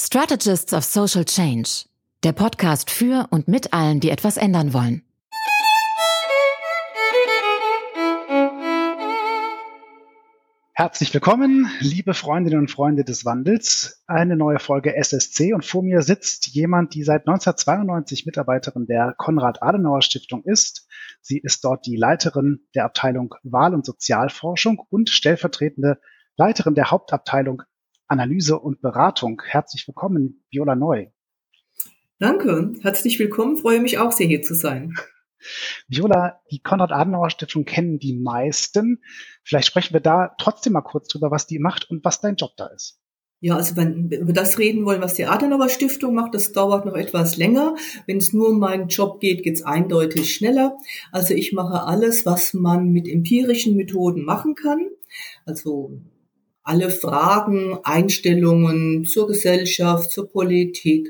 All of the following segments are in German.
Strategists of Social Change, der Podcast für und mit allen, die etwas ändern wollen. Herzlich willkommen, liebe Freundinnen und Freunde des Wandels. Eine neue Folge SSC und vor mir sitzt jemand, die seit 1992 Mitarbeiterin der Konrad-Adenauer-Stiftung ist. Sie ist dort die Leiterin der Abteilung Wahl- und Sozialforschung und stellvertretende Leiterin der Hauptabteilung Analyse und Beratung. Herzlich willkommen, Viola Neu. Danke, herzlich willkommen. Freue mich auch sehr, hier zu sein. Viola, die Konrad-Adenauer-Stiftung kennen die meisten. Vielleicht sprechen wir da trotzdem mal kurz drüber, was die macht und was dein Job da ist. Ja, also wenn wir über das reden wollen, was die Adenauer Stiftung macht, das dauert noch etwas länger. Wenn es nur um meinen Job geht, geht es eindeutig schneller. Also ich mache alles, was man mit empirischen Methoden machen kann. Also alle Fragen, Einstellungen zur Gesellschaft, zur Politik,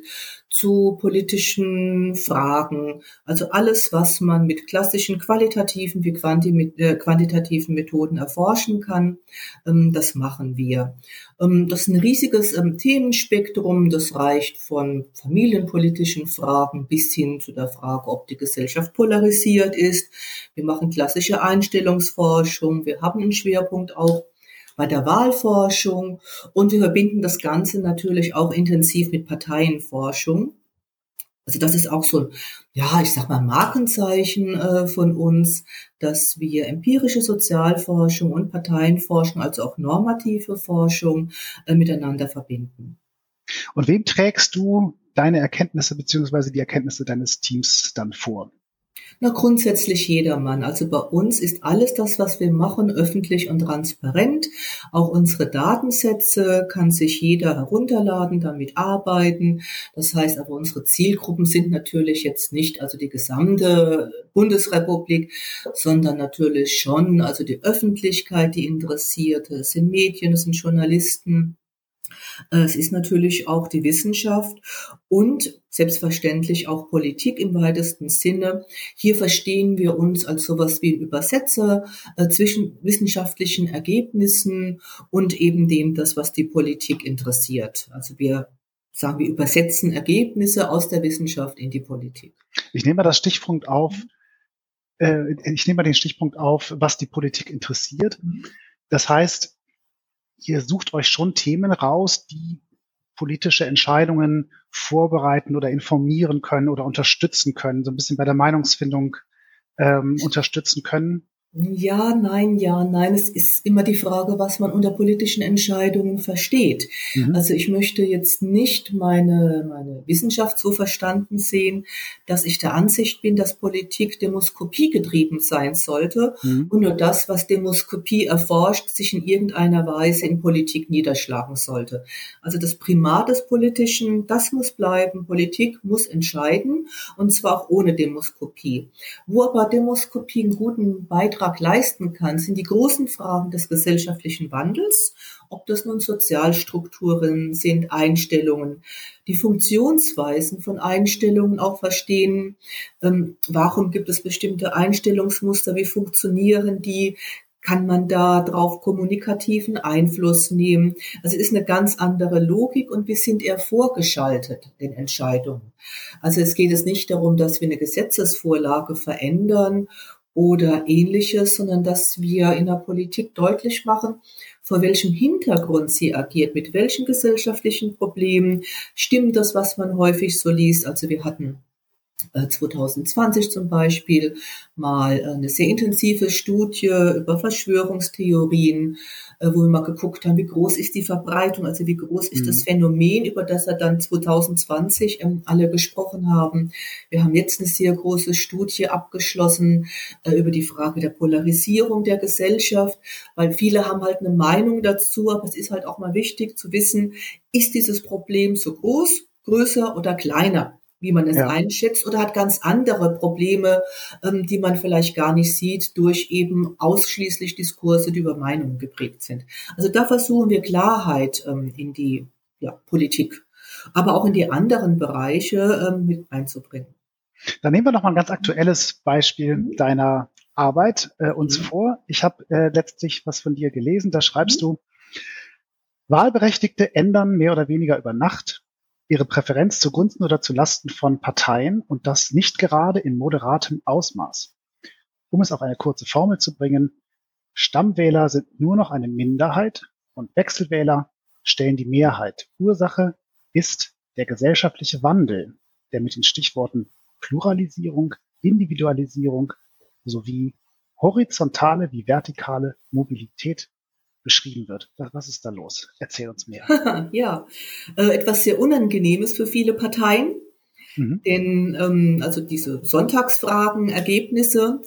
zu politischen Fragen. Also alles, was man mit klassischen qualitativen wie äh, quantitativen Methoden erforschen kann, ähm, das machen wir. Ähm, das ist ein riesiges ähm, Themenspektrum. Das reicht von familienpolitischen Fragen bis hin zu der Frage, ob die Gesellschaft polarisiert ist. Wir machen klassische Einstellungsforschung. Wir haben einen Schwerpunkt auch bei der Wahlforschung und wir verbinden das Ganze natürlich auch intensiv mit Parteienforschung. Also das ist auch so ja, ich sag mal, Markenzeichen äh, von uns, dass wir empirische Sozialforschung und Parteienforschung, also auch normative Forschung, äh, miteinander verbinden. Und wem trägst du deine Erkenntnisse beziehungsweise die Erkenntnisse deines Teams dann vor? Na, grundsätzlich jedermann. Also bei uns ist alles das, was wir machen, öffentlich und transparent. Auch unsere Datensätze kann sich jeder herunterladen, damit arbeiten. Das heißt aber, unsere Zielgruppen sind natürlich jetzt nicht also die gesamte Bundesrepublik, sondern natürlich schon also die Öffentlichkeit, die Interessierte. Es sind Medien, es sind Journalisten, es ist natürlich auch die Wissenschaft und selbstverständlich auch Politik im weitesten Sinne. Hier verstehen wir uns als sowas wie Übersetzer äh, zwischen wissenschaftlichen Ergebnissen und eben dem, das, was die Politik interessiert. Also wir sagen, wir übersetzen Ergebnisse aus der Wissenschaft in die Politik. Ich nehme mal das Stichpunkt auf, äh, ich nehme mal den Stichpunkt auf, was die Politik interessiert. Mhm. Das heißt, ihr sucht euch schon Themen raus, die politische Entscheidungen vorbereiten oder informieren können oder unterstützen können, so ein bisschen bei der Meinungsfindung ähm, unterstützen können. Ja, nein, ja, nein. Es ist immer die Frage, was man unter politischen Entscheidungen versteht. Mhm. Also ich möchte jetzt nicht meine, meine Wissenschaft so verstanden sehen, dass ich der Ansicht bin, dass Politik Demoskopie getrieben sein sollte mhm. und nur das, was Demoskopie erforscht, sich in irgendeiner Weise in Politik niederschlagen sollte. Also das Primat des Politischen, das muss bleiben. Politik muss entscheiden und zwar auch ohne Demoskopie. Wo aber Demoskopie einen guten Beitrag Beitrag leisten kann, sind die großen Fragen des gesellschaftlichen Wandels, ob das nun Sozialstrukturen sind, Einstellungen, die Funktionsweisen von Einstellungen auch verstehen, ähm, warum gibt es bestimmte Einstellungsmuster, wie funktionieren die, kann man da drauf kommunikativen Einfluss nehmen. Also es ist eine ganz andere Logik und wir sind eher vorgeschaltet den Entscheidungen. Also es geht es nicht darum, dass wir eine Gesetzesvorlage verändern oder ähnliches, sondern dass wir in der Politik deutlich machen, vor welchem Hintergrund sie agiert, mit welchen gesellschaftlichen Problemen stimmt das, was man häufig so liest. Also wir hatten 2020 äh, zum Beispiel mal eine sehr intensive Studie über Verschwörungstheorien, äh, wo wir mal geguckt haben, wie groß ist die Verbreitung, also wie groß ist mhm. das Phänomen, über das er dann 2020 ähm, alle gesprochen haben. Wir haben jetzt eine sehr große Studie abgeschlossen äh, über die Frage der Polarisierung der Gesellschaft, weil viele haben halt eine Meinung dazu, aber es ist halt auch mal wichtig zu wissen, ist dieses Problem so groß, größer oder kleiner? Wie man es ja. einschätzt, oder hat ganz andere Probleme, ähm, die man vielleicht gar nicht sieht, durch eben ausschließlich Diskurse, die über Meinungen geprägt sind. Also da versuchen wir Klarheit ähm, in die ja, Politik, aber auch in die anderen Bereiche ähm, mit einzubringen. Dann nehmen wir noch mal ein ganz aktuelles Beispiel mhm. deiner Arbeit äh, uns mhm. vor. Ich habe äh, letztlich was von dir gelesen. Da schreibst mhm. du, Wahlberechtigte ändern mehr oder weniger über Nacht ihre Präferenz zugunsten oder zulasten von Parteien und das nicht gerade in moderatem Ausmaß. Um es auf eine kurze Formel zu bringen, Stammwähler sind nur noch eine Minderheit und Wechselwähler stellen die Mehrheit. Ursache ist der gesellschaftliche Wandel, der mit den Stichworten Pluralisierung, Individualisierung sowie horizontale wie vertikale Mobilität beschrieben wird. Was ist da los? Erzähl uns mehr. ja, äh, etwas sehr Unangenehmes für viele Parteien. Mhm. Denn ähm, also diese Sonntagsfragen, Ergebnisse,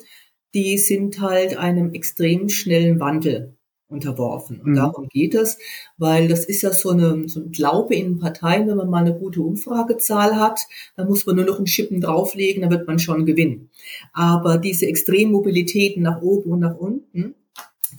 die sind halt einem extrem schnellen Wandel unterworfen. Und mhm. darum geht es, weil das ist ja so, eine, so ein Glaube in Parteien, wenn man mal eine gute Umfragezahl hat, dann muss man nur noch einen Schippen drauflegen, dann wird man schon gewinnen. Aber diese Extremmobilitäten nach oben und nach unten,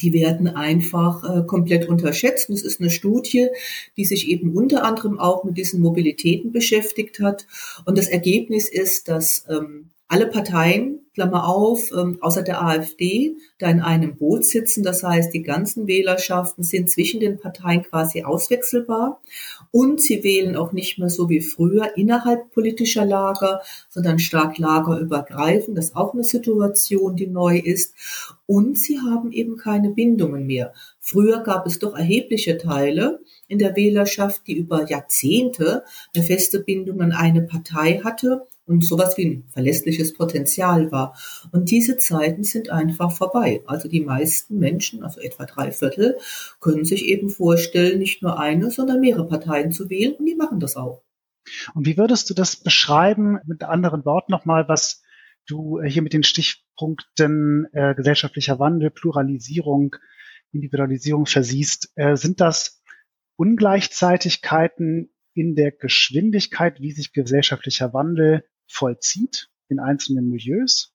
die werden einfach äh, komplett unterschätzt. Und es ist eine Studie, die sich eben unter anderem auch mit diesen Mobilitäten beschäftigt hat. Und das Ergebnis ist, dass ähm, alle Parteien, Klammer auf, ähm, außer der AfD, da in einem Boot sitzen. Das heißt, die ganzen Wählerschaften sind zwischen den Parteien quasi auswechselbar. Und sie wählen auch nicht mehr so wie früher innerhalb politischer Lager, sondern stark lagerübergreifend. Das ist auch eine Situation, die neu ist. Und sie haben eben keine Bindungen mehr. Früher gab es doch erhebliche Teile in der Wählerschaft, die über Jahrzehnte eine feste Bindung an eine Partei hatte und sowas wie ein verlässliches Potenzial war. Und diese Zeiten sind einfach vorbei. Also die meisten Menschen, also etwa drei Viertel, können sich eben vorstellen, nicht nur eine, sondern mehrere Parteien zu wählen und die machen das auch. Und wie würdest du das beschreiben, mit anderen Worten nochmal, was du hier mit den Stichpunkten äh, gesellschaftlicher Wandel, Pluralisierung, Individualisierung versiehst? Äh, sind das Ungleichzeitigkeiten in der Geschwindigkeit, wie sich gesellschaftlicher Wandel vollzieht in einzelnen Milieus?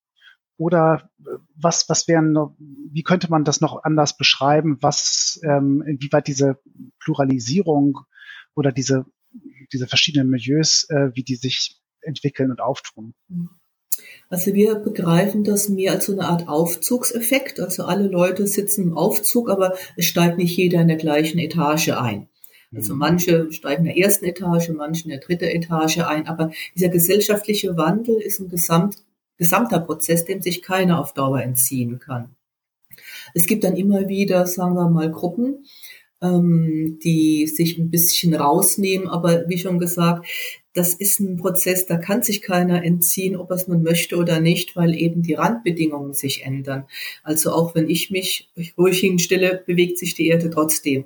Oder äh, was, was wären, wie könnte man das noch anders beschreiben, was, ähm, inwieweit diese Pluralisierung oder diese, diese verschiedenen Milieus, äh, wie die sich entwickeln und auftun? Also wir begreifen das mehr als so eine Art Aufzugseffekt. Also alle Leute sitzen im Aufzug, aber es steigt nicht jeder in der gleichen Etage ein. Also mhm. manche steigen in der ersten Etage, manche in der dritten Etage ein. Aber dieser gesellschaftliche Wandel ist ein gesamt, gesamter Prozess, dem sich keiner auf Dauer entziehen kann. Es gibt dann immer wieder, sagen wir mal, Gruppen, ähm, die sich ein bisschen rausnehmen. Aber wie schon gesagt, das ist ein Prozess, da kann sich keiner entziehen, ob er es nun möchte oder nicht, weil eben die Randbedingungen sich ändern. Also auch wenn ich mich ruhig hinstelle, bewegt sich die Erde trotzdem.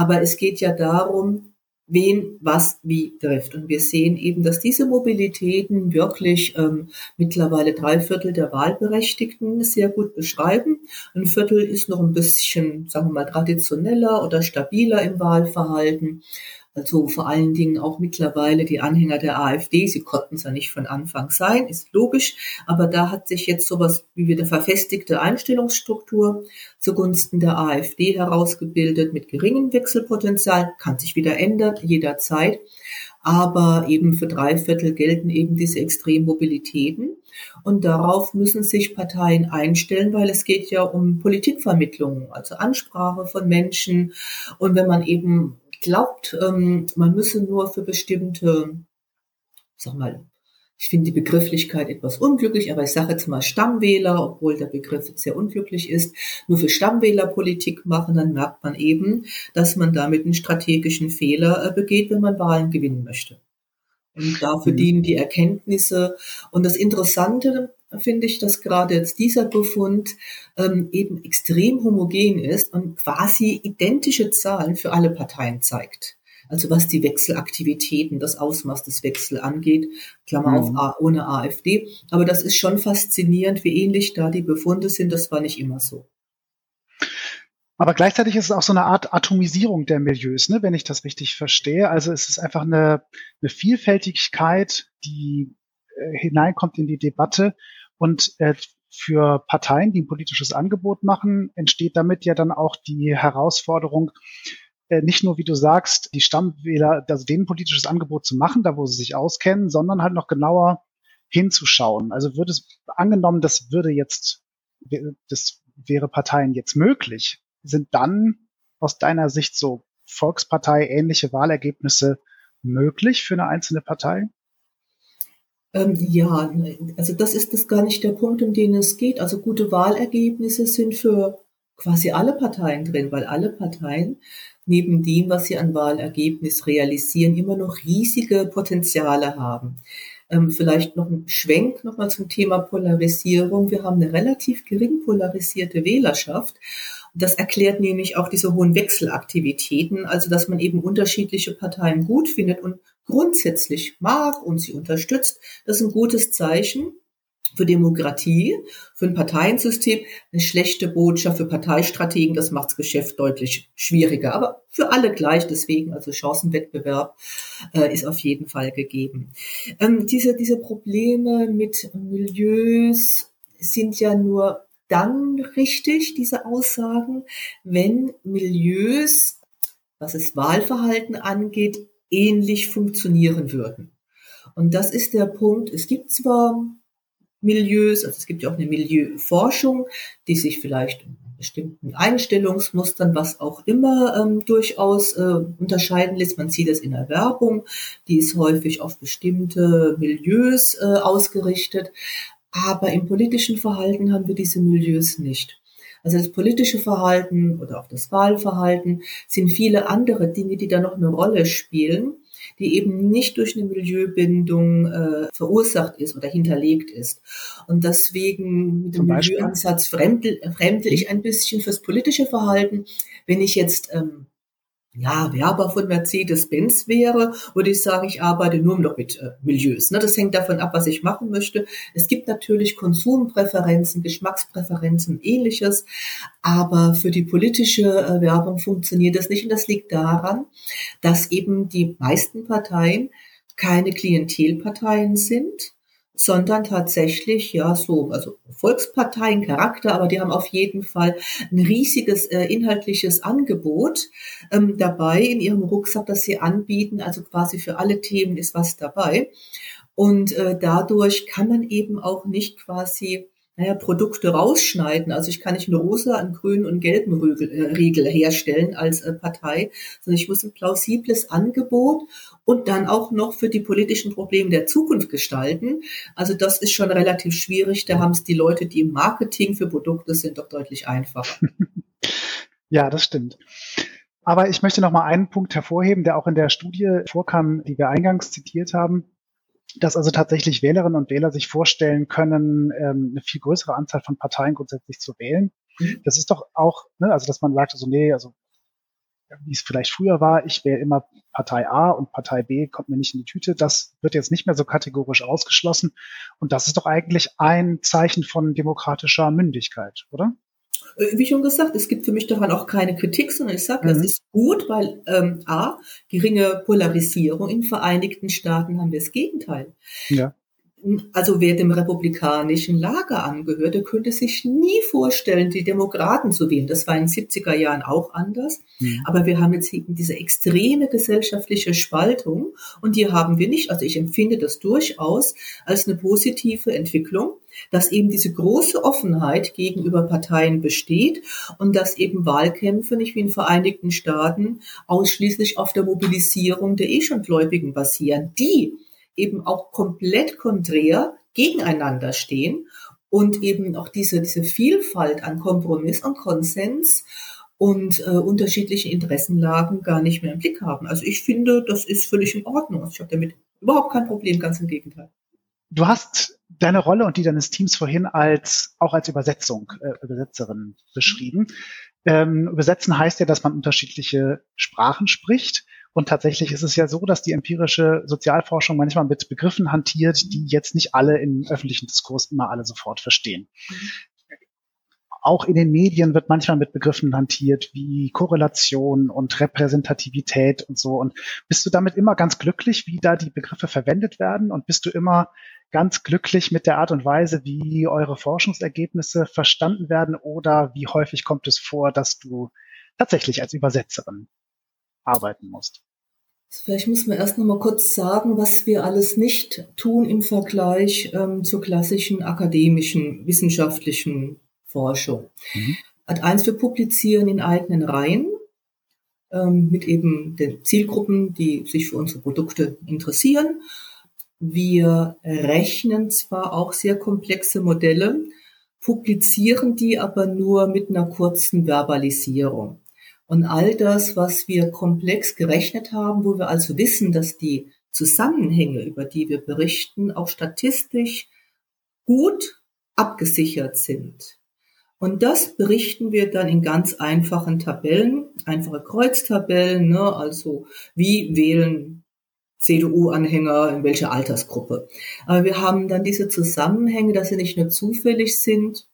Aber es geht ja darum, wen was wie trifft. Und wir sehen eben, dass diese Mobilitäten wirklich ähm, mittlerweile drei Viertel der Wahlberechtigten sehr gut beschreiben. Ein Viertel ist noch ein bisschen, sagen wir mal, traditioneller oder stabiler im Wahlverhalten. Also vor allen Dingen auch mittlerweile die Anhänger der AfD. Sie konnten es ja nicht von Anfang sein, ist logisch. Aber da hat sich jetzt sowas wie wieder verfestigte Einstellungsstruktur zugunsten der AfD herausgebildet mit geringem Wechselpotenzial. Kann sich wieder ändern, jederzeit. Aber eben für drei Viertel gelten eben diese Extremmobilitäten. Und darauf müssen sich Parteien einstellen, weil es geht ja um Politikvermittlung, also Ansprache von Menschen. Und wenn man eben glaubt, ähm, man müsse nur für bestimmte, sag mal, ich finde die Begrifflichkeit etwas unglücklich, aber ich sage jetzt mal Stammwähler, obwohl der Begriff jetzt sehr unglücklich ist, nur für Stammwähler Politik machen, dann merkt man eben, dass man damit einen strategischen Fehler äh, begeht, wenn man Wahlen gewinnen möchte. Und dafür mhm. dienen die Erkenntnisse. Und das Interessante finde ich, dass gerade jetzt dieser Befund ähm, eben extrem homogen ist und quasi identische Zahlen für alle Parteien zeigt. Also was die Wechselaktivitäten, das Ausmaß des Wechsels angeht, Klammer mhm. auf ohne AfD. Aber das ist schon faszinierend, wie ähnlich da die Befunde sind. Das war nicht immer so. Aber gleichzeitig ist es auch so eine Art Atomisierung der Milieus, ne, wenn ich das richtig verstehe. Also es ist einfach eine, eine Vielfältigkeit, die äh, hineinkommt in die Debatte und äh, für Parteien, die ein politisches Angebot machen, entsteht damit ja dann auch die Herausforderung, äh, nicht nur, wie du sagst, die Stammwähler, also denen politisches Angebot zu machen, da wo sie sich auskennen, sondern halt noch genauer hinzuschauen. Also würde es angenommen, das würde jetzt, das wäre Parteien jetzt möglich, sind dann aus deiner Sicht so Volkspartei ähnliche Wahlergebnisse möglich für eine einzelne Partei? Ähm, ja, also das ist das gar nicht der Punkt, um den es geht. Also gute Wahlergebnisse sind für quasi alle Parteien drin, weil alle Parteien neben dem, was sie an Wahlergebnis realisieren, immer noch riesige Potenziale haben. Ähm, vielleicht noch ein Schwenk nochmal zum Thema Polarisierung. Wir haben eine relativ gering polarisierte Wählerschaft. Das erklärt nämlich auch diese hohen Wechselaktivitäten, also dass man eben unterschiedliche Parteien gut findet und grundsätzlich mag und sie unterstützt. Das ist ein gutes Zeichen für Demokratie, für ein Parteiensystem, eine schlechte Botschaft für Parteistrategen, das macht das Geschäft deutlich schwieriger. Aber für alle gleich, deswegen, also Chancenwettbewerb äh, ist auf jeden Fall gegeben. Ähm, diese, diese Probleme mit Milieus sind ja nur dann richtig, diese Aussagen, wenn Milieus, was das Wahlverhalten angeht, ähnlich funktionieren würden. Und das ist der Punkt. Es gibt zwar Milieus, also es gibt ja auch eine Milieuforschung, die sich vielleicht in bestimmten Einstellungsmustern, was auch immer, ähm, durchaus äh, unterscheiden lässt. Man sieht das in der Werbung, die ist häufig auf bestimmte Milieus äh, ausgerichtet. Aber im politischen Verhalten haben wir diese Milieus nicht. Also das politische Verhalten oder auch das Wahlverhalten sind viele andere Dinge, die da noch eine Rolle spielen die eben nicht durch eine Milieubindung äh, verursacht ist oder hinterlegt ist. Und deswegen mit dem Milieuansatz fremdel, fremdel ich ein bisschen fürs politische Verhalten. Wenn ich jetzt ähm, ja, Werber von Mercedes-Benz wäre, würde ich sagen, ich arbeite nur noch mit äh, Milieus. Ne? Das hängt davon ab, was ich machen möchte. Es gibt natürlich Konsumpräferenzen, Geschmackspräferenzen, ähnliches, aber für die politische äh, Werbung funktioniert das nicht. Und das liegt daran, dass eben die meisten Parteien keine Klientelparteien sind, sondern tatsächlich ja so, also Volksparteien Charakter, aber die haben auf jeden Fall ein riesiges äh, inhaltliches Angebot ähm, dabei in ihrem Rucksack, das sie anbieten. Also quasi für alle Themen ist was dabei. Und äh, dadurch kann man eben auch nicht quasi naja, Produkte rausschneiden. Also ich kann nicht eine rosa, einen grünen und gelben Riegel, äh, Riegel herstellen als äh, Partei, sondern ich muss ein plausibles Angebot und dann auch noch für die politischen Probleme der Zukunft gestalten. Also das ist schon relativ schwierig. Da haben es die Leute, die im Marketing für Produkte sind, doch deutlich einfacher. ja, das stimmt. Aber ich möchte noch mal einen Punkt hervorheben, der auch in der Studie vorkam, die wir eingangs zitiert haben dass also tatsächlich Wählerinnen und Wähler sich vorstellen können, ähm, eine viel größere Anzahl von Parteien grundsätzlich zu wählen. Mhm. Das ist doch auch, ne, also dass man sagt, also nee, also wie es vielleicht früher war, ich wähle immer Partei A und Partei B kommt mir nicht in die Tüte. Das wird jetzt nicht mehr so kategorisch ausgeschlossen. Und das ist doch eigentlich ein Zeichen von demokratischer Mündigkeit, oder? Äh, wie schon gesagt, es gibt für mich daran auch keine Kritik, sondern ich sage, mhm. das ist gut, weil ähm, a, geringe Polarisierung in Vereinigten Staaten haben wir das Gegenteil. Ja. Also wer dem republikanischen Lager angehört, der könnte sich nie vorstellen, die Demokraten zu wählen. Das war in den 70er Jahren auch anders. Mhm. Aber wir haben jetzt eben diese extreme gesellschaftliche Spaltung und die haben wir nicht. Also ich empfinde das durchaus als eine positive Entwicklung dass eben diese große Offenheit gegenüber Parteien besteht und dass eben Wahlkämpfe nicht wie in Vereinigten Staaten ausschließlich auf der Mobilisierung der eh schon Gläubigen basieren, die eben auch komplett konträr gegeneinander stehen und eben auch diese, diese Vielfalt an Kompromiss und Konsens und äh, unterschiedliche Interessenlagen gar nicht mehr im Blick haben. Also ich finde, das ist völlig in Ordnung. Also ich habe damit überhaupt kein Problem, ganz im Gegenteil. Du hast deine Rolle und die deines Teams vorhin als auch als Übersetzung, äh, Übersetzerin beschrieben. Ähm, übersetzen heißt ja, dass man unterschiedliche Sprachen spricht. Und tatsächlich ist es ja so, dass die empirische Sozialforschung manchmal mit Begriffen hantiert, die jetzt nicht alle im öffentlichen Diskurs immer alle sofort verstehen. Auch in den Medien wird manchmal mit Begriffen hantiert wie Korrelation und Repräsentativität und so. Und bist du damit immer ganz glücklich, wie da die Begriffe verwendet werden? Und bist du immer ganz glücklich mit der Art und Weise, wie eure Forschungsergebnisse verstanden werden oder wie häufig kommt es vor, dass du tatsächlich als Übersetzerin arbeiten musst? Vielleicht muss man erst noch mal kurz sagen, was wir alles nicht tun im Vergleich ähm, zur klassischen akademischen, wissenschaftlichen Forschung. Mhm. Ad eins, wir publizieren in eigenen Reihen. ähm, mit eben den Zielgruppen, die sich für unsere Produkte interessieren. Wir rechnen zwar auch sehr komplexe Modelle, publizieren die aber nur mit einer kurzen Verbalisierung. Und all das, was wir komplex gerechnet haben, wo wir also wissen, dass die Zusammenhänge, über die wir berichten, auch statistisch gut abgesichert sind. Und das berichten wir dann in ganz einfachen Tabellen, einfache Kreuztabellen, ne? also wie wählen CDU-Anhänger in welcher Altersgruppe. Aber wir haben dann diese Zusammenhänge, dass sie nicht nur zufällig sind,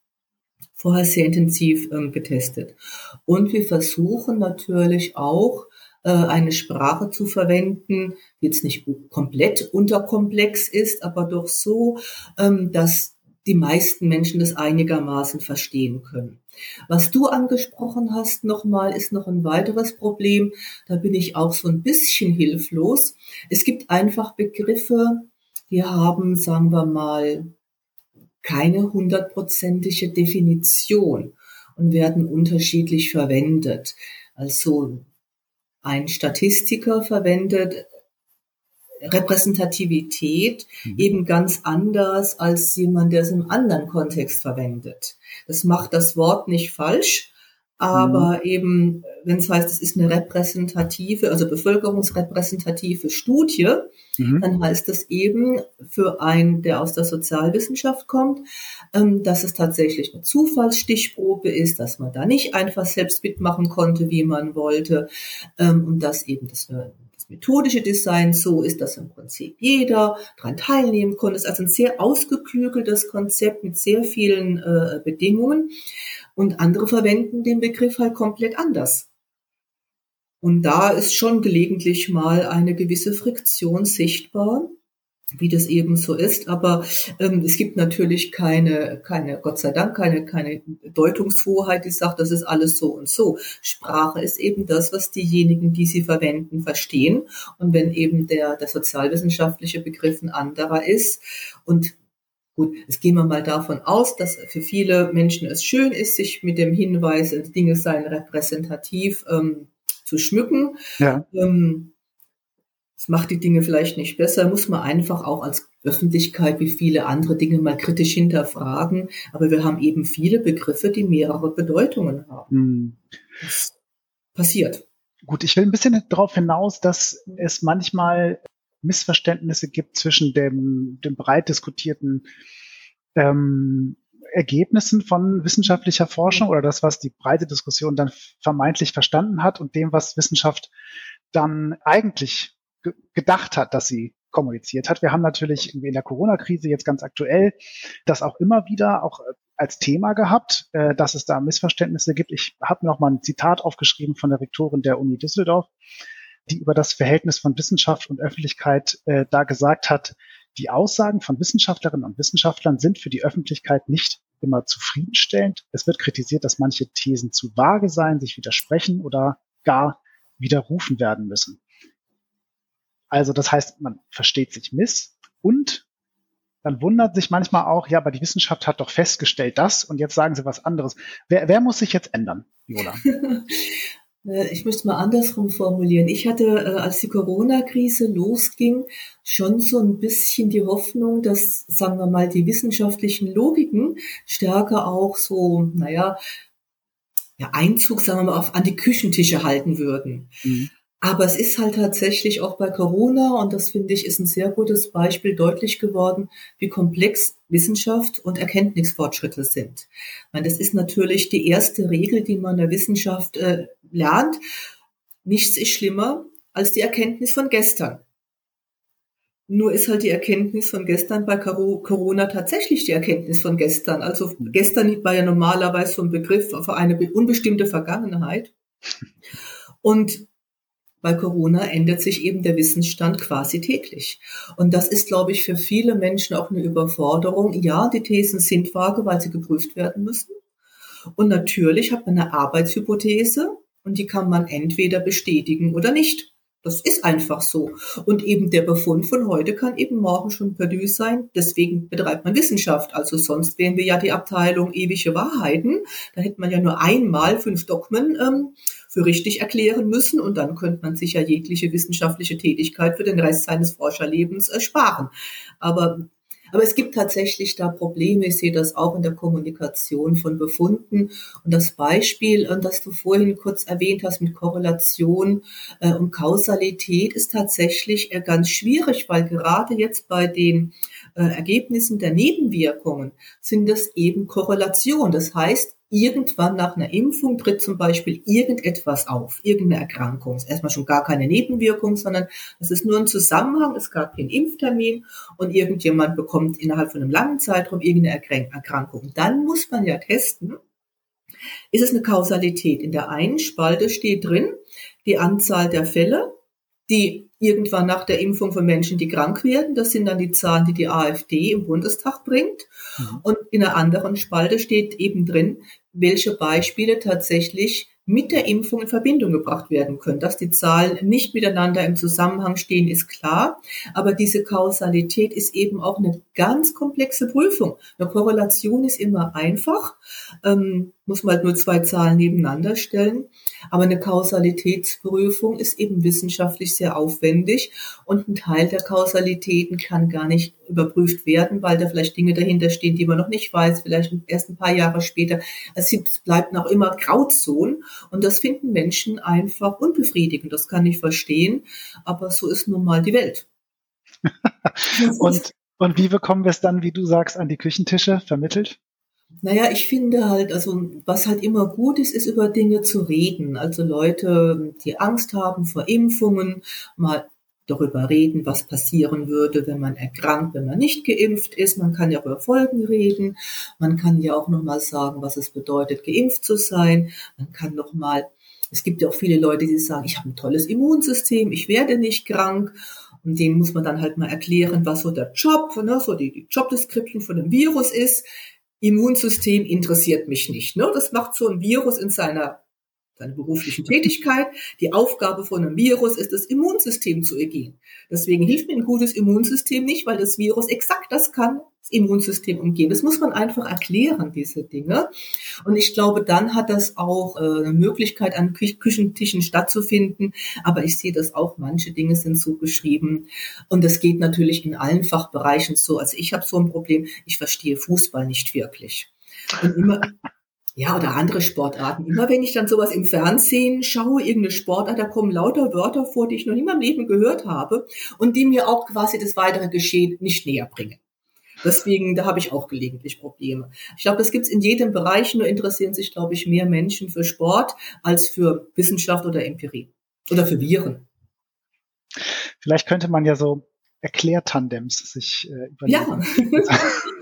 vorher sehr intensiv ähm, getestet. Und wir versuchen natürlich auch, äh, eine Sprache zu verwenden, die jetzt nicht komplett unterkomplex ist, aber doch so, ähm, dass die meisten Menschen das einigermaßen verstehen können. Was du angesprochen hast nochmal, ist noch ein weiteres Problem. Da bin ich auch so ein bisschen hilflos. Es gibt einfach Begriffe, die haben, sagen wir mal, keine hundertprozentige Definition und werden unterschiedlich verwendet. Also ein Statistiker verwendet Repräsentativität mhm. eben ganz anders als jemand, der es im anderen Kontext verwendet. Das macht das Wort nicht falsch, aber mhm. eben, wenn es heißt, es ist eine repräsentative, also bevölkerungsrepräsentative Studie, mhm. dann heißt das eben für einen, der aus der Sozialwissenschaft kommt, ähm, dass es tatsächlich eine Zufallsstichprobe ist, dass man da nicht einfach selbst mitmachen konnte, wie man wollte, ähm, und dass eben das eine methodische Design so ist, dass im Prinzip jeder daran teilnehmen konnte. Es ist also ein sehr ausgeklügeltes Konzept mit sehr vielen äh, Bedingungen. Und andere verwenden den Begriff halt komplett anders. Und da ist schon gelegentlich mal eine gewisse Friktion sichtbar wie das eben so ist. Aber ähm, es gibt natürlich keine, keine, Gott sei Dank, keine, keine Deutungshoheit, die sagt, das ist alles so und so. Sprache ist eben das, was diejenigen, die sie verwenden, verstehen. Und wenn eben der, der sozialwissenschaftliche Begriff ein anderer ist und Gut, jetzt gehen wir mal davon aus, dass für viele Menschen es schön ist, sich mit dem Hinweis, Dinge seien repräsentativ ähm, zu schmücken. Ja. Ähm, das macht die Dinge vielleicht nicht besser, muss man einfach auch als Öffentlichkeit wie viele andere Dinge mal kritisch hinterfragen. Aber wir haben eben viele Begriffe, die mehrere Bedeutungen haben. Hm. Das passiert. Gut, ich will ein bisschen darauf hinaus, dass es manchmal Missverständnisse gibt zwischen dem, dem breit diskutierten ähm, Ergebnissen von wissenschaftlicher Forschung oder das, was die breite Diskussion dann vermeintlich verstanden hat und dem, was Wissenschaft dann eigentlich gedacht hat, dass sie kommuniziert hat. Wir haben natürlich in der Corona-Krise jetzt ganz aktuell das auch immer wieder auch äh, als Thema gehabt, äh, dass es da Missverständnisse gibt. Ich habe noch mal ein Zitat aufgeschrieben von der Rektorin der Uni Düsseldorf, die über das Verhältnis von Wissenschaft und Öffentlichkeit äh, da gesagt hat, die Aussagen von Wissenschaftlerinnen und Wissenschaftlern sind für die Öffentlichkeit nicht immer zufriedenstellend. Es wird kritisiert, dass manche Thesen zu vage seien, sich widersprechen oder gar widerrufen werden müssen. Also das heißt, man versteht sich miss und dann wundert sich manchmal auch, ja, aber die Wissenschaft hat doch festgestellt das und jetzt sagen sie was anderes. Wer, wer muss sich jetzt ändern, Viola? Äh, ich möchte mal andersrum formulieren. Ich hatte, äh, als die Corona-Krise losging, schon so ein bisschen die Hoffnung, dass, sagen wir mal, die wissenschaftlichen Logiken stärker auch so, naja, ja, Einzug, sagen wir mal, auf, an die Küchentische halten würden. Mhm. Aber es ist halt tatsächlich auch bei Corona, und das finde ich ist ein sehr gutes Beispiel, deutlich geworden, wie komplex Wissenschaft und Erkenntnisfortschritte sind. Ich meine, das ist natürlich die erste Regel, die man in der Wissenschaft äh, lernt. Nichts ist schlimmer als die Erkenntnis von gestern. Nur ist halt die Erkenntnis von gestern bei Corona tatsächlich die Erkenntnis von gestern. Also gestern war ja normalerweise so ein Begriff für eine unbestimmte Vergangenheit. Und bei Corona ändert sich eben der Wissensstand quasi täglich. Und das ist, glaube ich, für viele Menschen auch eine Überforderung. Ja, die Thesen sind vage, weil sie geprüft werden müssen. Und natürlich hat man eine Arbeitshypothese und die kann man entweder bestätigen oder nicht. Das ist einfach so. Und eben der Befund von heute kann eben morgen schon perdu sein. Deswegen betreibt man Wissenschaft. Also sonst wären wir ja die Abteilung ewige Wahrheiten. Da hätte man ja nur einmal fünf Dogmen ähm, für richtig erklären müssen und dann könnte man sich ja jegliche wissenschaftliche Tätigkeit für den Rest seines Forscherlebens ersparen. Aber aber es gibt tatsächlich da Probleme. Ich sehe das auch in der Kommunikation von Befunden. Und das Beispiel, äh, das du vorhin kurz erwähnt hast mit Korrelation äh, und Kausalität, ist tatsächlich äh, ganz schwierig, weil gerade jetzt bei den äh, Ergebnissen der Nebenwirkungen sind das eben Korrelation. Das heißt, irgendwann nach einer Impfung tritt zum Beispiel irgendetwas auf, irgendeine Erkrankung. Erstmal schon gar keine Nebenwirkung, sondern es ist nur ein Zusammenhang. Es gab den Impftermin und irgendjemand bekommt innerhalb von einem langen Zeitraum irgendeine Erkrankung. Dann muss man ja testen, ist es eine Kausalität. In der einen Spalte steht drin die Anzahl der Fälle, die irgendwann nach der Impfung von Menschen, die krank werden. Das sind dann die Zahlen, die die AfD im Bundestag bringt. Mhm. Und in einer anderen Spalte steht eben drin, welche Beispiele tatsächlich mit der Impfung in Verbindung gebracht werden können. Dass die Zahlen nicht miteinander im Zusammenhang stehen, ist klar. Aber diese Kausalität ist eben auch eine ganz komplexe Prüfung. Eine Korrelation ist immer einfach, ähm, muss man halt nur zwei Zahlen nebeneinander stellen. Aber eine Kausalitätsprüfung ist eben wissenschaftlich sehr aufwendig und ein Teil der Kausalitäten kann gar nicht überprüft werden, weil da vielleicht Dinge dahinter stehen, die man noch nicht weiß, vielleicht erst ein paar Jahre später. Also es bleibt noch immer Grauzonen und das finden Menschen einfach unbefriedigend. Das kann ich verstehen, aber so ist nun mal die Welt. und, und wie bekommen wir es dann, wie du sagst, an die Küchentische vermittelt? Naja, ich finde halt, also was halt immer gut ist, ist über Dinge zu reden. Also Leute, die Angst haben vor Impfungen, mal darüber reden, was passieren würde, wenn man erkrankt, wenn man nicht geimpft ist. Man kann ja über Folgen reden. Man kann ja auch nochmal sagen, was es bedeutet, geimpft zu sein. Man kann nochmal, es gibt ja auch viele Leute, die sagen, ich habe ein tolles Immunsystem, ich werde nicht krank. Und denen muss man dann halt mal erklären, was so der Job, ne, so die, die Jobdescription von dem Virus ist. Immunsystem interessiert mich nicht. Ne? Das macht so ein Virus in seiner seine beruflichen Tätigkeit. Die Aufgabe von einem Virus ist, das Immunsystem zu ergehen. Deswegen hilft mir ein gutes Immunsystem nicht, weil das Virus exakt das kann, das Immunsystem umgehen. Das muss man einfach erklären, diese Dinge. Und ich glaube, dann hat das auch äh, eine Möglichkeit, an Kü Küchentischen stattzufinden. Aber ich sehe das auch, manche Dinge sind so geschrieben. Und das geht natürlich in allen Fachbereichen so. Also ich habe so ein Problem, ich verstehe Fußball nicht wirklich. Und immer, ja, oder andere Sportarten. Immer wenn ich dann sowas im Fernsehen schaue, irgendeine Sportart, da kommen lauter Wörter vor, die ich noch nie meinem Leben gehört habe und die mir auch quasi das weitere Geschehen nicht näher bringen. Deswegen, da habe ich auch gelegentlich Probleme. Ich glaube, das gibt's in jedem Bereich, nur interessieren sich, glaube ich, mehr Menschen für Sport als für Wissenschaft oder Empirie oder für Viren. Vielleicht könnte man ja so Erklärtandems sich äh, überlegen. Ja,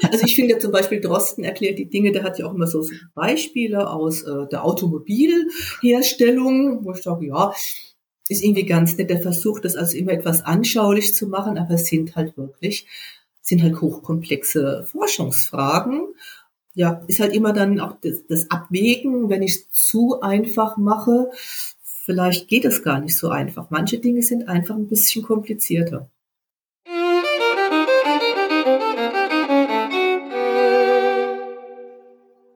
also ich finde zum Beispiel Drosten erklärt die Dinge, der hat ja auch immer so Beispiele aus äh, der Automobilherstellung, wo ich sage, ja, ist irgendwie ganz nett. Der versucht das also immer etwas anschaulich zu machen, aber es sind halt wirklich, sind halt hochkomplexe Forschungsfragen. Ja, ist halt immer dann auch das, das Abwägen, wenn ich es zu einfach mache, vielleicht geht es gar nicht so einfach. Manche Dinge sind einfach ein bisschen komplizierter.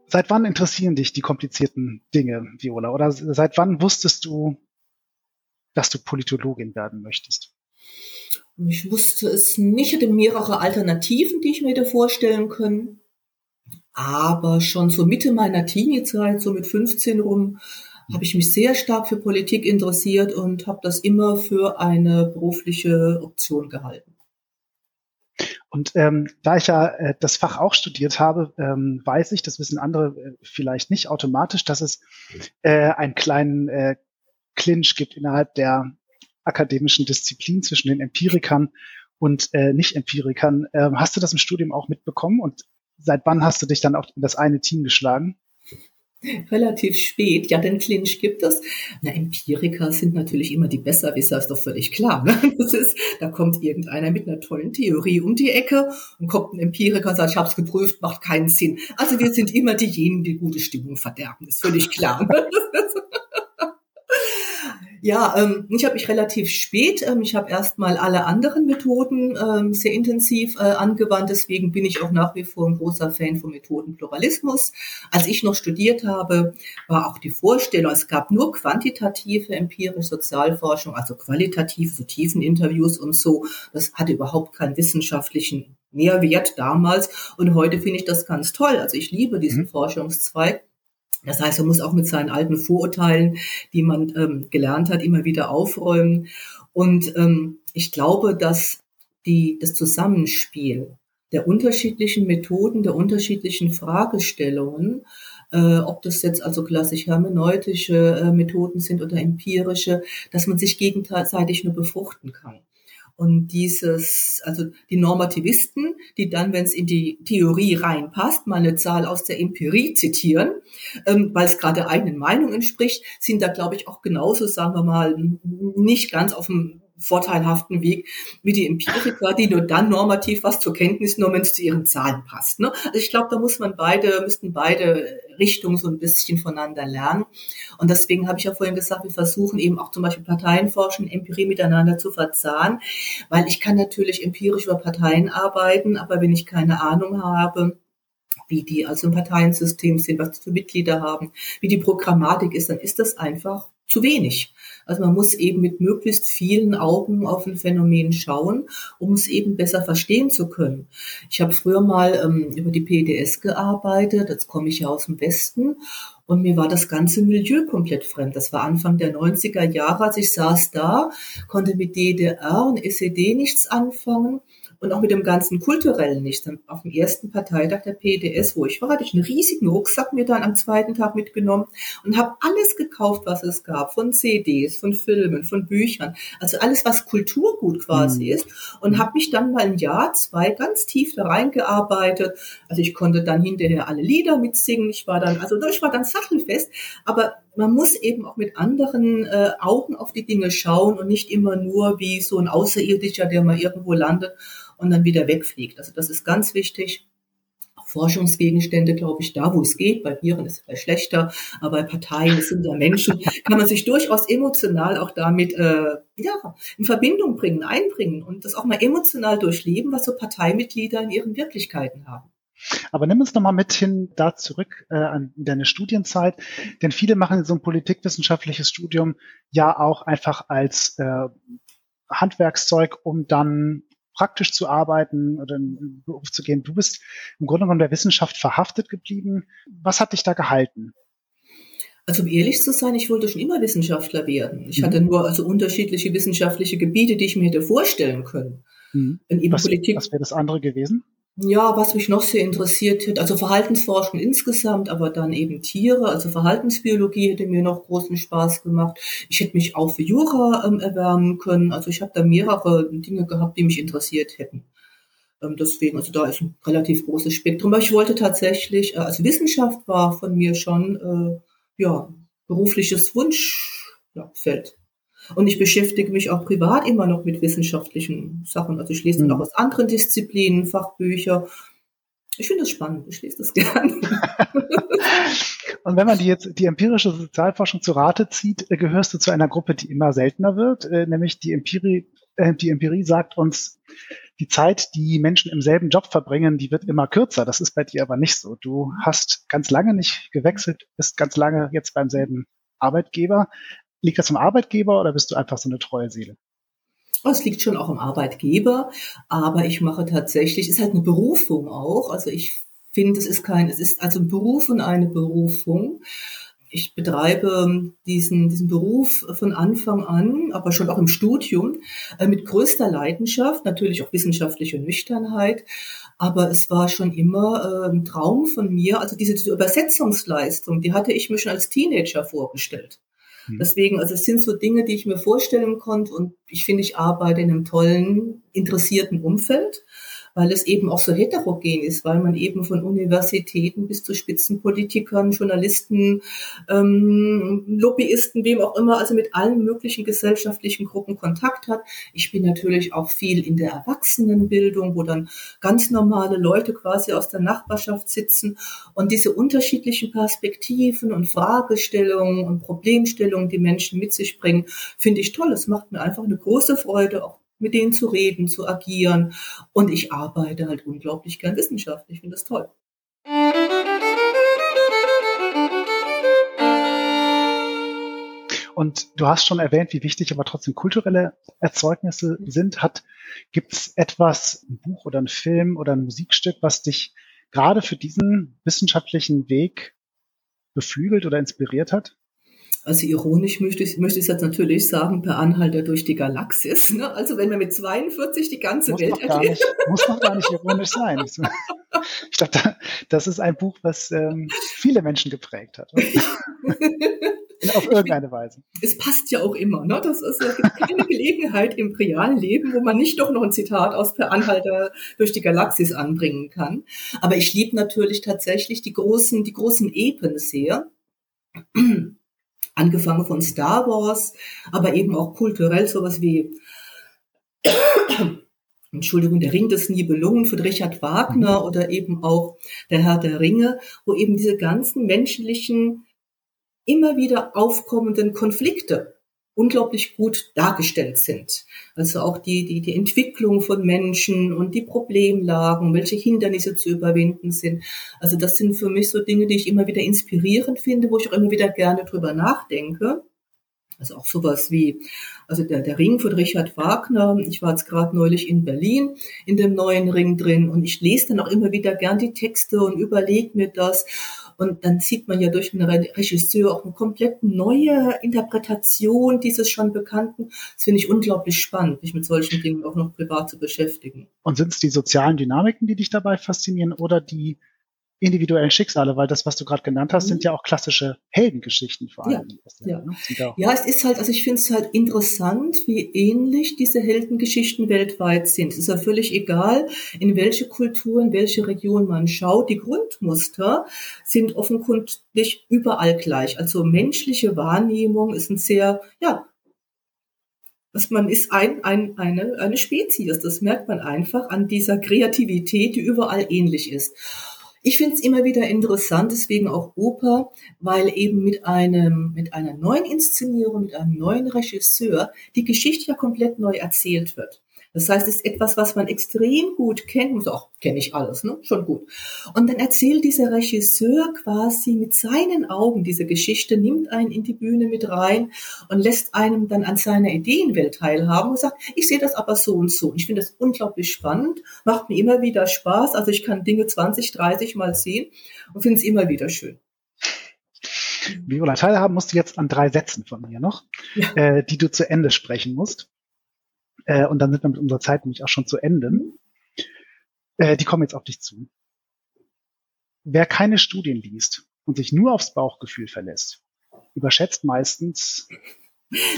Seit wann interessieren dich die komplizierten Dinge, Viola? Oder seit wann wusstest du, dass du Politologin werden möchtest? Ich wusste es nicht. Ich hatte mehrere Alternativen, die ich mir hätte vorstellen können. Aber schon so Mitte meiner Teenie-Zeit, so mit 15 rum, habe ich mich sehr stark für Politik interessiert und habe das immer für eine berufliche Option gehalten. Und ähm, da ich ja äh, das Fach auch studiert habe, ähm, weiß ich, das wissen andere äh, vielleicht nicht automatisch, dass es äh, einen kleinen äh, Clinch gibt innerhalb der akademischen Disziplin zwischen den Empirikern und äh, Nicht-Empirikern. Ähm, hast du das im Studium auch mitbekommen und seit wann hast du dich dann auch in das eine Team geschlagen? relativ spät. Ja, den Clinch gibt es. Na, Empiriker sind natürlich immer die Besserwisser, ist doch völlig klar. Ne? Das ist, da kommt irgendeiner mit einer tollen Theorie um die Ecke und kommt ein Empiriker und sagt, ich habe es geprüft, macht keinen Sinn. Also wir sind immer diejenigen, die gute Stimmung verderben, ist völlig klar. Ja, ähm, ich habe mich relativ spät, ähm, ich habe erstmal alle anderen Methoden ähm, sehr intensiv äh, angewandt, deswegen bin ich auch nach wie vor ein großer Fan von Methodenpluralismus. Als ich noch studiert habe, war auch die Vorstellung, es gab nur quantitative empirische Sozialforschung, also qualitative, so tiefen Interviews und so. Das hatte überhaupt keinen wissenschaftlichen Mehrwert damals und heute finde ich das ganz toll. Also ich liebe diesen mhm. Forschungszweig. Das heißt, man muss auch mit seinen alten Vorurteilen, die man ähm, gelernt hat, immer wieder aufräumen. Und ähm, ich glaube, dass die, das Zusammenspiel der unterschiedlichen Methoden, der unterschiedlichen Fragestellungen, äh, ob das jetzt also klassisch hermeneutische äh, Methoden sind oder empirische, dass man sich gegenseitig nur befruchten kann. Und dieses, also die Normativisten, die dann, wenn es in die Theorie reinpasst, mal eine Zahl aus der Empirie zitieren, ähm, weil es gerade der eigenen Meinung entspricht, sind da, glaube ich, auch genauso, sagen wir mal, nicht ganz auf dem vorteilhaften Weg wie die Empiriker, die nur dann normativ was zur Kenntnis nehmen, wenn es zu ihren Zahlen passt. Ne? Also ich glaube, da muss man beide, müssten beide Richtungen so ein bisschen voneinander lernen. Und deswegen habe ich ja vorhin gesagt, wir versuchen eben auch zum Beispiel Parteienforschung, Empirie miteinander zu verzahnen, weil ich kann natürlich empirisch über Parteien arbeiten, aber wenn ich keine Ahnung habe, wie die also im Parteiensystem sind, was die für Mitglieder haben, wie die Programmatik ist, dann ist das einfach zu wenig. Also man muss eben mit möglichst vielen Augen auf ein Phänomen schauen, um es eben besser verstehen zu können. Ich habe früher mal ähm, über die PDS gearbeitet, jetzt komme ich ja aus dem Westen und mir war das ganze Milieu komplett fremd. Das war Anfang der 90er Jahre, als ich saß da, konnte mit DDR und SED nichts anfangen und auch mit dem ganzen kulturellen nicht. Auf dem ersten Parteitag der PDS, wo ich war, hatte ich einen riesigen Rucksack mir dann am zweiten Tag mitgenommen und habe alles gekauft, was es gab, von CDs, von Filmen, von Büchern, also alles, was Kulturgut quasi mhm. ist und habe mich dann mal ein Jahr, zwei ganz tief da reingearbeitet. Also ich konnte dann hinterher alle Lieder mitsingen. Ich war dann, also ich war dann sattelfest, aber man muss eben auch mit anderen äh, Augen auf die Dinge schauen und nicht immer nur wie so ein Außerirdischer, der mal irgendwo landet und dann wieder wegfliegt. Also das ist ganz wichtig. Forschungsgegenstände, glaube ich, da, wo es geht. Bei Viren ist es vielleicht schlechter, aber bei Parteien, es sind ja Menschen, kann man sich durchaus emotional auch damit äh, ja, in Verbindung bringen, einbringen und das auch mal emotional durchleben, was so Parteimitglieder in ihren Wirklichkeiten haben. Aber nimm uns nochmal mit hin da zurück äh, an deine Studienzeit, denn viele machen so ein politikwissenschaftliches Studium ja auch einfach als äh, Handwerkszeug, um dann praktisch zu arbeiten oder in den Beruf zu gehen. Du bist im Grunde genommen der Wissenschaft verhaftet geblieben. Was hat dich da gehalten? Also um ehrlich zu sein, ich wollte schon immer Wissenschaftler werden. Ich mhm. hatte nur also unterschiedliche wissenschaftliche Gebiete, die ich mir hätte vorstellen können. Mhm. was, was wäre das andere gewesen? Ja, was mich noch sehr interessiert hat, also Verhaltensforschung insgesamt, aber dann eben Tiere, also Verhaltensbiologie hätte mir noch großen Spaß gemacht. Ich hätte mich auch für Jura ähm, erwärmen können. Also ich habe da mehrere Dinge gehabt, die mich interessiert hätten. Ähm, deswegen, also da ist ein relativ großes Spektrum. Aber ich wollte tatsächlich, äh, also Wissenschaft war von mir schon, äh, ja, berufliches Wunschfeld. Ja, und ich beschäftige mich auch privat immer noch mit wissenschaftlichen Sachen. Also ich lese dann mhm. auch aus anderen Disziplinen, Fachbücher. Ich finde das spannend, ich lese das gerne. Und wenn man die jetzt die empirische Sozialforschung zu Rate zieht, äh, gehörst du zu einer Gruppe, die immer seltener wird, äh, nämlich die Empirie, äh, die Empirie sagt uns, die Zeit, die Menschen im selben Job verbringen, die wird immer kürzer. Das ist bei dir aber nicht so. Du hast ganz lange nicht gewechselt, bist ganz lange jetzt beim selben Arbeitgeber. Liegt das am Arbeitgeber oder bist du einfach so eine treue Seele? Oh, es liegt schon auch am Arbeitgeber, aber ich mache tatsächlich, es ist halt eine Berufung auch. Also ich finde, es ist kein, es ist also ein Beruf und eine Berufung. Ich betreibe diesen, diesen Beruf von Anfang an, aber schon auch im Studium, äh, mit größter Leidenschaft, natürlich auch wissenschaftliche Nüchternheit. Aber es war schon immer äh, ein Traum von mir. Also diese Übersetzungsleistung, die hatte ich mir schon als Teenager vorgestellt. Mhm. Deswegen, also es sind so Dinge, die ich mir vorstellen konnte und ich finde, ich arbeite in einem tollen, interessierten Umfeld, weil es eben auch so heterogen ist, weil man eben von Universitäten bis zu Spitzenpolitikern, Journalisten, ähm, Lobbyisten, wem auch immer, also mit allen möglichen gesellschaftlichen Gruppen Kontakt hat. Ich bin natürlich auch viel in der Erwachsenenbildung, wo dann ganz normale Leute quasi aus der Nachbarschaft sitzen und diese unterschiedlichen Perspektiven und Fragestellungen und Problemstellungen, die Menschen mit sich bringen, finde ich toll. Es macht mir einfach eine große Freude, auch mit denen zu reden, zu agieren. Und ich arbeite halt unglaublich gern wissenschaftlich. Ich finde das toll. Und du hast schon erwähnt, wie wichtig aber trotzdem kulturelle Erzeugnisse sind. Hat gibt es etwas, ein Buch oder ein Film oder ein Musikstück, was dich gerade für diesen wissenschaftlichen Weg beflügelt oder inspiriert hat? Also ironisch möchte ich, möchte ich jetzt natürlich sagen, per Anhalter durch die Galaxis. Ne? Also wenn man mit 42 die ganze muss Welt erklärt. muss noch gar nicht ironisch sein. Ich glaube, das ist ein Buch, was ähm, viele Menschen geprägt hat. Auf irgendeine Weise. Es passt ja auch immer. Ne? Das ist, es gibt keine Gelegenheit im realen Leben, wo man nicht doch noch ein Zitat aus Per Anhalter durch die Galaxis anbringen kann. Aber ich liebe natürlich tatsächlich die großen, die großen Epen sehr angefangen von Star Wars, aber eben auch kulturell sowas wie Entschuldigung, der Ring des Nibelungen von Richard Wagner mhm. oder eben auch der Herr der Ringe, wo eben diese ganzen menschlichen, immer wieder aufkommenden Konflikte unglaublich gut dargestellt sind. Also auch die, die, die Entwicklung von Menschen und die Problemlagen, welche Hindernisse zu überwinden sind. Also das sind für mich so Dinge, die ich immer wieder inspirierend finde, wo ich auch immer wieder gerne drüber nachdenke. Also auch sowas wie, also der, der Ring von Richard Wagner. Ich war jetzt gerade neulich in Berlin in dem neuen Ring drin und ich lese dann auch immer wieder gern die Texte und überlege mir das. Und dann sieht man ja durch einen Regisseur auch eine komplett neue Interpretation dieses schon Bekannten. Das finde ich unglaublich spannend, mich mit solchen Dingen auch noch privat zu beschäftigen. Und sind es die sozialen Dynamiken, die dich dabei faszinieren oder die individuellen Schicksale, weil das, was du gerade genannt hast, mhm. sind ja auch klassische Heldengeschichten vor allem. Ja, ja. Ja es ist halt, also ich finde es halt interessant, wie ähnlich diese Heldengeschichten weltweit sind. Es ist ja völlig egal, in welche Kultur, in welche Region man schaut. Die Grundmuster sind offenkundig überall gleich. Also menschliche Wahrnehmung ist ein sehr, ja, was man ist ein, ein, eine, eine Spezies. Das merkt man einfach an dieser Kreativität, die überall ähnlich ist. Ich finde es immer wieder interessant, deswegen auch Oper, weil eben mit einem, mit einer neuen Inszenierung, mit einem neuen Regisseur die Geschichte ja komplett neu erzählt wird. Das heißt, es ist etwas, was man extrem gut kennt. Und auch kenne ich alles, ne? Schon gut. Und dann erzählt dieser Regisseur quasi mit seinen Augen diese Geschichte, nimmt einen in die Bühne mit rein und lässt einem dann an seiner Ideenwelt teilhaben und sagt, ich sehe das aber so und so. Und ich finde das unglaublich spannend, macht mir immer wieder Spaß. Also ich kann Dinge 20, 30 Mal sehen und finde es immer wieder schön. Viola, teilhaben musst du jetzt an drei Sätzen von mir noch, ja. äh, die du zu Ende sprechen musst. Äh, und dann sind wir mit unserer Zeit nämlich auch schon zu Ende. Äh, die kommen jetzt auf dich zu. Wer keine Studien liest und sich nur aufs Bauchgefühl verlässt, überschätzt meistens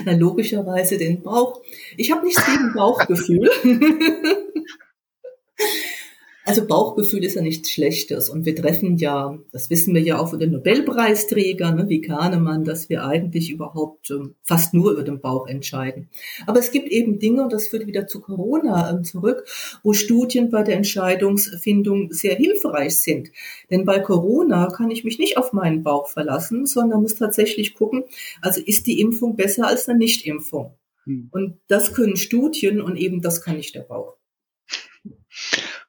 na, logischerweise den Bauch. Ich habe nichts gegen Bauchgefühl. Also Bauchgefühl ist ja nichts Schlechtes und wir treffen ja, das wissen wir ja auch von den Nobelpreisträgern, ne, wie Kahnemann, dass wir eigentlich überhaupt ähm, fast nur über den Bauch entscheiden. Aber es gibt eben Dinge, und das führt wieder zu Corona ähm, zurück, wo Studien bei der Entscheidungsfindung sehr hilfreich sind. Denn bei Corona kann ich mich nicht auf meinen Bauch verlassen, sondern muss tatsächlich gucken, also ist die Impfung besser als eine Nichtimpfung? Hm. Und das können Studien und eben das kann nicht der Bauch.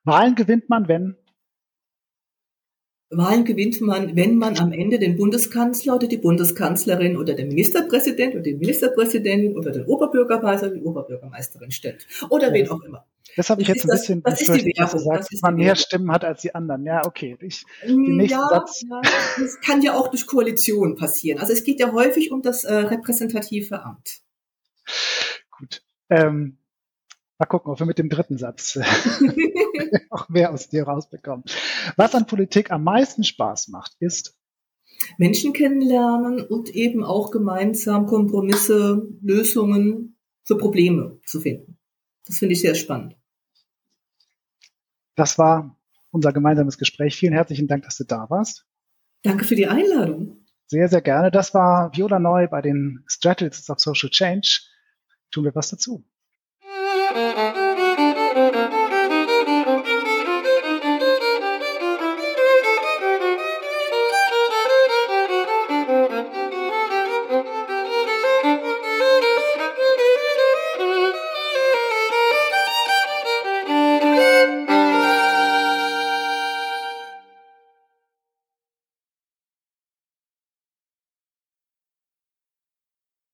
Wahlen gewinnt man, wenn? Wahlen gewinnt man, wenn man am Ende den Bundeskanzler oder die Bundeskanzlerin oder den Ministerpräsident oder die Ministerpräsidentin oder den Oberbürgermeister oder die Oberbürgermeisterin stellt. Oder ja. wen auch immer. Das habe ich das jetzt ein das, bisschen das ist die Währung, gesagt, dass man mehr Stimmen hat als die anderen. Ja, okay. Ich, mm, ja, Satz. ja, das kann ja auch durch Koalition passieren. Also es geht ja häufig um das äh, repräsentative Amt. Gut. Ähm, Mal gucken, ob wir mit dem dritten Satz auch mehr aus dir rausbekommen. Was an Politik am meisten Spaß macht, ist Menschen kennenlernen und eben auch gemeinsam Kompromisse, Lösungen für Probleme zu finden. Das finde ich sehr spannend. Das war unser gemeinsames Gespräch. Vielen herzlichen Dank, dass du da warst. Danke für die Einladung. Sehr, sehr gerne. Das war Viola Neu bei den Strategies of Social Change. Tun wir was dazu. Thank you.